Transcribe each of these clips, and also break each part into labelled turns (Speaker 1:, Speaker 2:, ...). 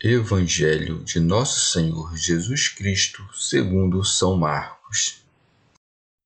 Speaker 1: Evangelho de Nosso Senhor Jesus Cristo, segundo São Marcos.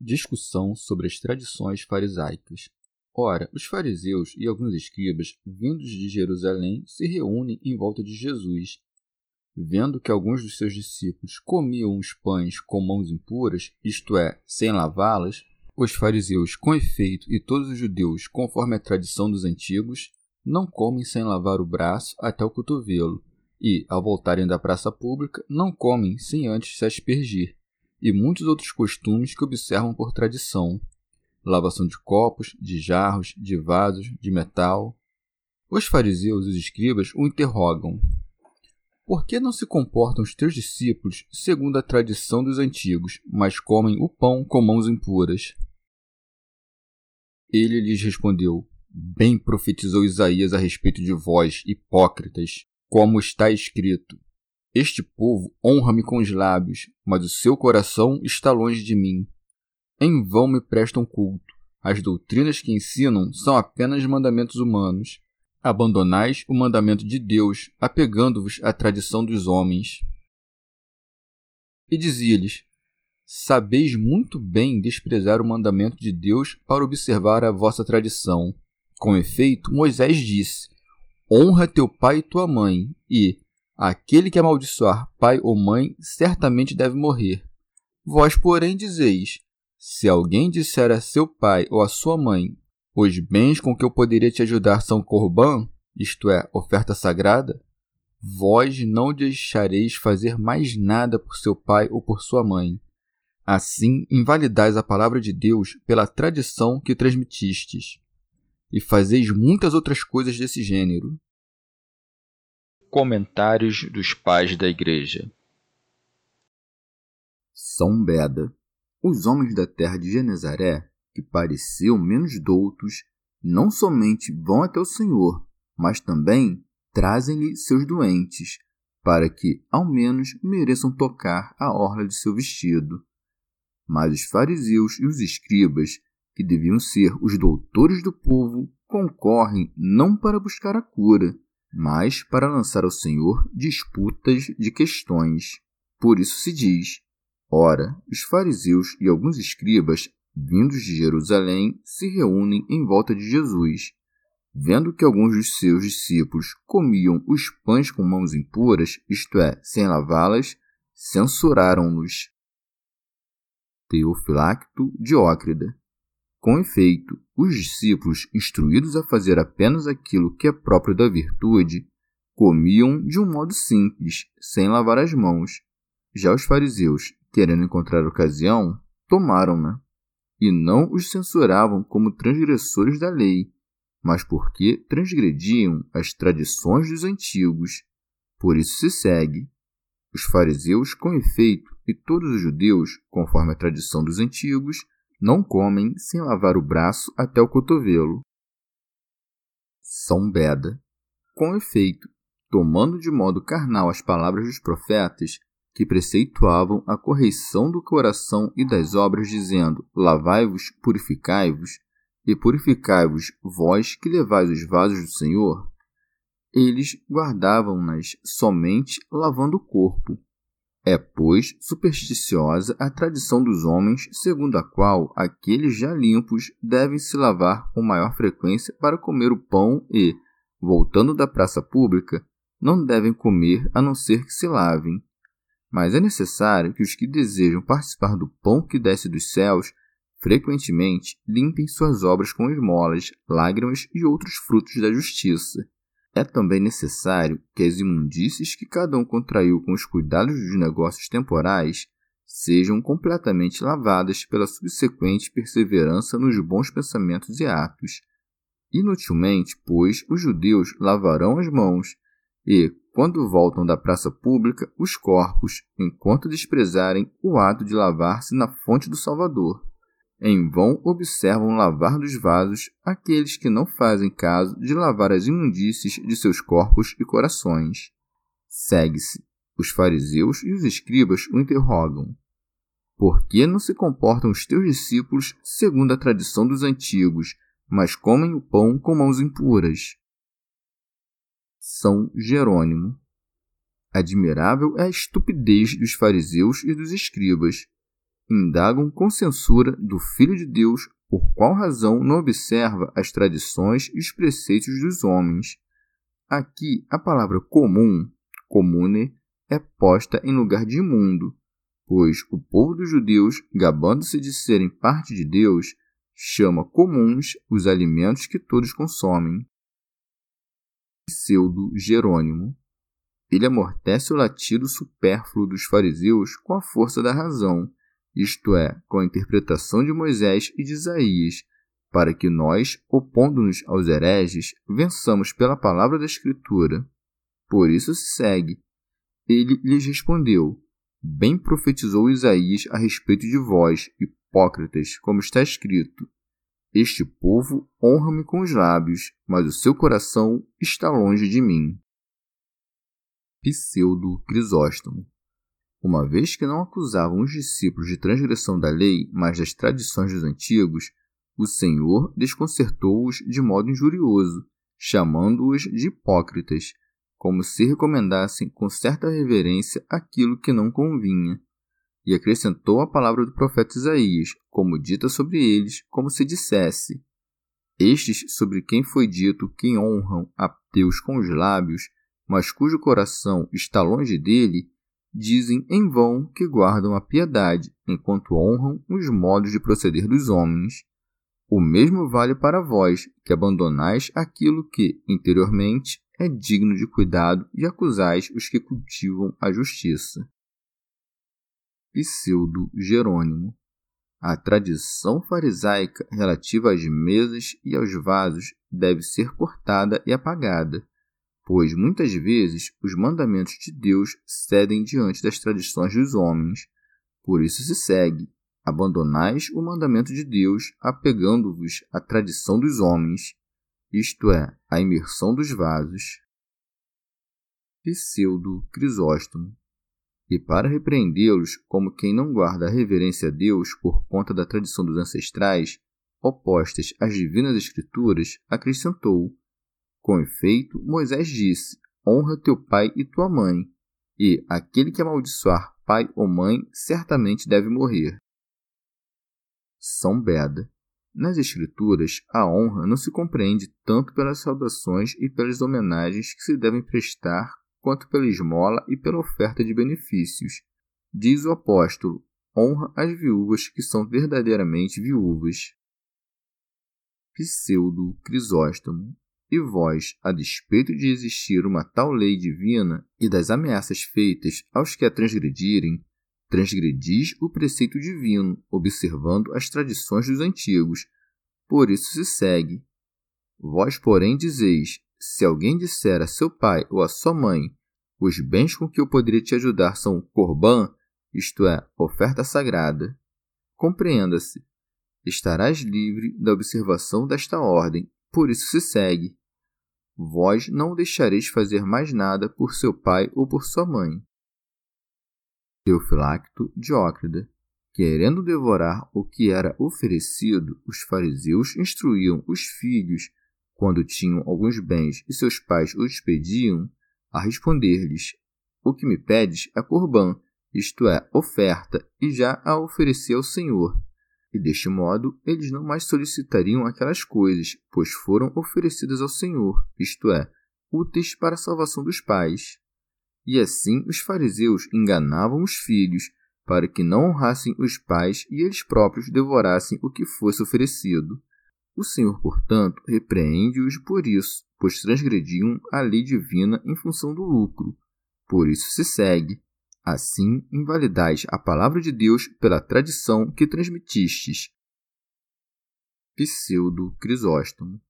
Speaker 2: Discussão sobre as tradições farisaicas. Ora, os fariseus e alguns escribas, vindos de Jerusalém, se reúnem em volta de Jesus. Vendo que alguns dos seus discípulos comiam os pães com mãos impuras, isto é, sem lavá-las, os fariseus, com efeito, e todos os judeus, conforme a tradição dos antigos, não comem sem lavar o braço até o cotovelo e, ao voltarem da praça pública, não comem sem antes se aspergir, e muitos outros costumes que observam por tradição: lavação de copos, de jarros, de vasos, de metal. Os fariseus e os escribas o interrogam: Por que não se comportam os teus discípulos segundo a tradição dos antigos, mas comem o pão com mãos impuras? Ele lhes respondeu: Bem profetizou Isaías a respeito de vós, hipócritas como está escrito: Este povo honra-me com os lábios, mas o seu coração está longe de mim. Em vão me prestam culto. As doutrinas que ensinam são apenas mandamentos humanos. Abandonais o mandamento de Deus, apegando-vos à tradição dos homens. E dizia-lhes: Sabeis muito bem desprezar o mandamento de Deus para observar a vossa tradição. Com efeito, Moisés disse: honra teu pai e tua mãe, e aquele que amaldiçoar pai ou mãe certamente deve morrer. Vós, porém, dizeis: se alguém disser a seu pai ou a sua mãe, os bens com que eu poderia te ajudar são corban, isto é, oferta sagrada, vós não deixareis fazer mais nada por seu pai ou por sua mãe. Assim, invalidais a palavra de Deus pela tradição que transmitistes e fazeis muitas outras coisas desse gênero.
Speaker 1: Comentários dos Pais da Igreja
Speaker 3: São Beda. Os homens da terra de Genezaré, que pareciam menos doutos, não somente vão até o Senhor, mas também trazem-lhe seus doentes, para que, ao menos, mereçam tocar a orla de seu vestido. Mas os fariseus e os escribas que deviam ser os doutores do povo, concorrem não para buscar a cura, mas para lançar ao Senhor disputas de questões. Por isso se diz: Ora, os fariseus e alguns escribas, vindos de Jerusalém, se reúnem em volta de Jesus. Vendo que alguns dos seus discípulos comiam os pães com mãos impuras, isto é, sem lavá-las, censuraram-nos. Teofilacto Diócrida com efeito, os discípulos, instruídos a fazer apenas aquilo que é próprio da virtude, comiam de um modo simples, sem lavar as mãos. Já os fariseus, querendo encontrar ocasião, tomaram-na, e não os censuravam como transgressores da lei, mas porque transgrediam as tradições dos antigos. Por isso se segue. Os fariseus, com efeito, e todos os judeus, conforme a tradição dos antigos, não comem sem lavar o braço até o cotovelo. São Beda. Com efeito, tomando de modo carnal as palavras dos profetas, que preceituavam a correição do coração e das obras, dizendo: Lavai-vos, purificai-vos, e purificai-vos vós que levais os vasos do Senhor, eles guardavam-nas somente lavando o corpo, é, pois, supersticiosa a tradição dos homens, segundo a qual aqueles já limpos devem se lavar com maior frequência para comer o pão e, voltando da praça pública, não devem comer a não ser que se lavem. Mas é necessário que os que desejam participar do pão que desce dos céus frequentemente limpem suas obras com esmolas, lágrimas e outros frutos da justiça. É também necessário que as imundícies que cada um contraiu com os cuidados dos negócios temporais sejam completamente lavadas pela subsequente perseverança nos bons pensamentos e atos. Inutilmente, pois, os judeus lavarão as mãos e, quando voltam da praça pública, os corpos, enquanto desprezarem o ato de lavar-se na fonte do Salvador. Em vão observam lavar dos vasos aqueles que não fazem caso de lavar as imundícies de seus corpos e corações. Segue-se os fariseus e os escribas o interrogam: Por que não se comportam os teus discípulos segundo a tradição dos antigos, mas comem o pão com mãos impuras? São Jerônimo. Admirável é a estupidez dos fariseus e dos escribas. Indagam com censura do Filho de Deus por qual razão não observa as tradições e os preceitos dos homens. Aqui a palavra comum, comune, é posta em lugar de imundo, pois o povo dos judeus, gabando-se de serem parte de Deus, chama comuns os alimentos que todos consomem. Pseudo Jerônimo. Ele amortece o latido supérfluo dos fariseus com a força da razão, isto é, com a interpretação de Moisés e de Isaías, para que nós, opondo-nos aos hereges, vençamos pela palavra da Escritura. Por isso se segue ele lhes respondeu: Bem profetizou Isaías a respeito de vós, hipócritas, como está escrito: Este povo honra-me com os lábios, mas o seu coração está longe de mim. Pseudo Crisóstomo uma vez que não acusavam os discípulos de transgressão da lei, mas das tradições dos antigos, o Senhor desconcertou-os de modo injurioso, chamando-os de hipócritas, como se recomendassem com certa reverência aquilo que não convinha. E acrescentou a palavra do profeta Isaías, como dita sobre eles, como se dissesse: Estes sobre quem foi dito que honram a Deus com os lábios, mas cujo coração está longe dele, dizem em vão que guardam a piedade, enquanto honram os modos de proceder dos homens. O mesmo vale para vós, que abandonais aquilo que, interiormente, é digno de cuidado e acusais os que cultivam a justiça. Pseudo Jerônimo. A tradição farisaica relativa às mesas e aos vasos deve ser cortada e apagada, pois muitas vezes os mandamentos de Deus cedem diante das tradições dos homens. Por isso se segue: abandonais o mandamento de Deus, apegando-vos à tradição dos homens isto é, a imersão dos vasos. Pseudo Crisóstomo. E para repreendê-los como quem não guarda a reverência a Deus por conta da tradição dos ancestrais, opostas às divinas escrituras, acrescentou: Com efeito, Moisés disse: Honra teu pai e tua mãe, e aquele que amaldiçoar pai ou mãe certamente deve morrer. São Beda. Nas Escrituras, a honra não se compreende tanto pelas saudações e pelas homenagens que se devem prestar, quanto pela esmola e pela oferta de benefícios. Diz o apóstolo: honra as viúvas que são verdadeiramente viúvas. Pseudo Crisóstomo. E vós, a despeito de existir uma tal lei divina e das ameaças feitas aos que a transgredirem, transgredis o preceito divino, observando as tradições dos antigos. Por isso se segue. Vós, porém, dizeis: se alguém disser a seu pai ou a sua mãe, os bens com que eu poderia te ajudar são corban, isto é, oferta sagrada. Compreenda-se. Estarás livre da observação desta ordem, por isso se segue. Vós não deixareis fazer mais nada por seu pai ou por sua mãe. Teofilacto Diócrida. Querendo devorar o que era oferecido, os fariseus instruíam os filhos, quando tinham alguns bens e seus pais os pediam, a responder-lhes: O que me pedes é corbã, isto é, oferta, e já a ofereci ao Senhor. E deste modo eles não mais solicitariam aquelas coisas, pois foram oferecidas ao Senhor, isto é, úteis para a salvação dos pais. E assim os fariseus enganavam os filhos, para que não honrassem os pais e eles próprios devorassem o que fosse oferecido. O Senhor, portanto, repreende-os por isso, pois transgrediam a lei divina em função do lucro. Por isso se segue. Assim, invalidais a palavra de Deus pela tradição que transmitistes. Pseudo Crisóstomo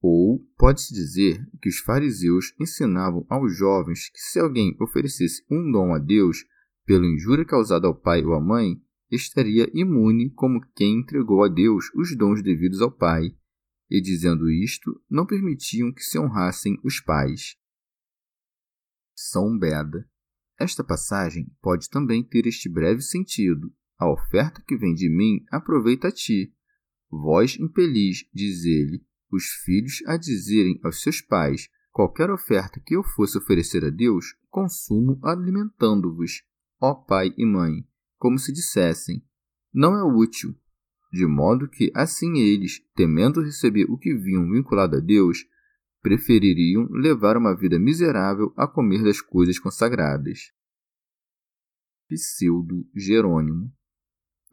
Speaker 3: ou pode-se dizer que os fariseus ensinavam aos jovens que se alguém oferecesse um dom a Deus pela injúria causada ao pai ou à mãe, estaria imune como quem entregou a Deus os dons devidos ao pai, e dizendo isto, não permitiam que se honrassem os pais. São Beda. Esta passagem pode também ter este breve sentido: a oferta que vem de mim aproveita a ti. Vós impelis, diz ele, os filhos a dizerem aos seus pais: qualquer oferta que eu fosse oferecer a Deus, consumo alimentando-vos, ó pai e mãe, como se dissessem: não é útil. De modo que, assim eles, temendo receber o que vinham vinculado a Deus, prefeririam levar uma vida miserável a comer das coisas consagradas. Pseudo Jerônimo.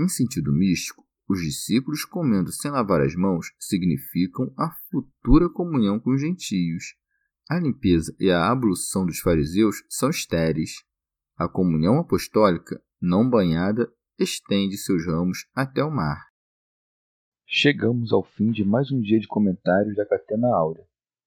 Speaker 3: Em sentido místico, os discípulos comendo sem lavar as mãos significam a futura comunhão com os gentios. A limpeza e a ablução dos fariseus são estéreis. A comunhão apostólica, não banhada, estende seus ramos até o mar.
Speaker 1: Chegamos ao fim de mais um dia de comentários da Catena Áurea.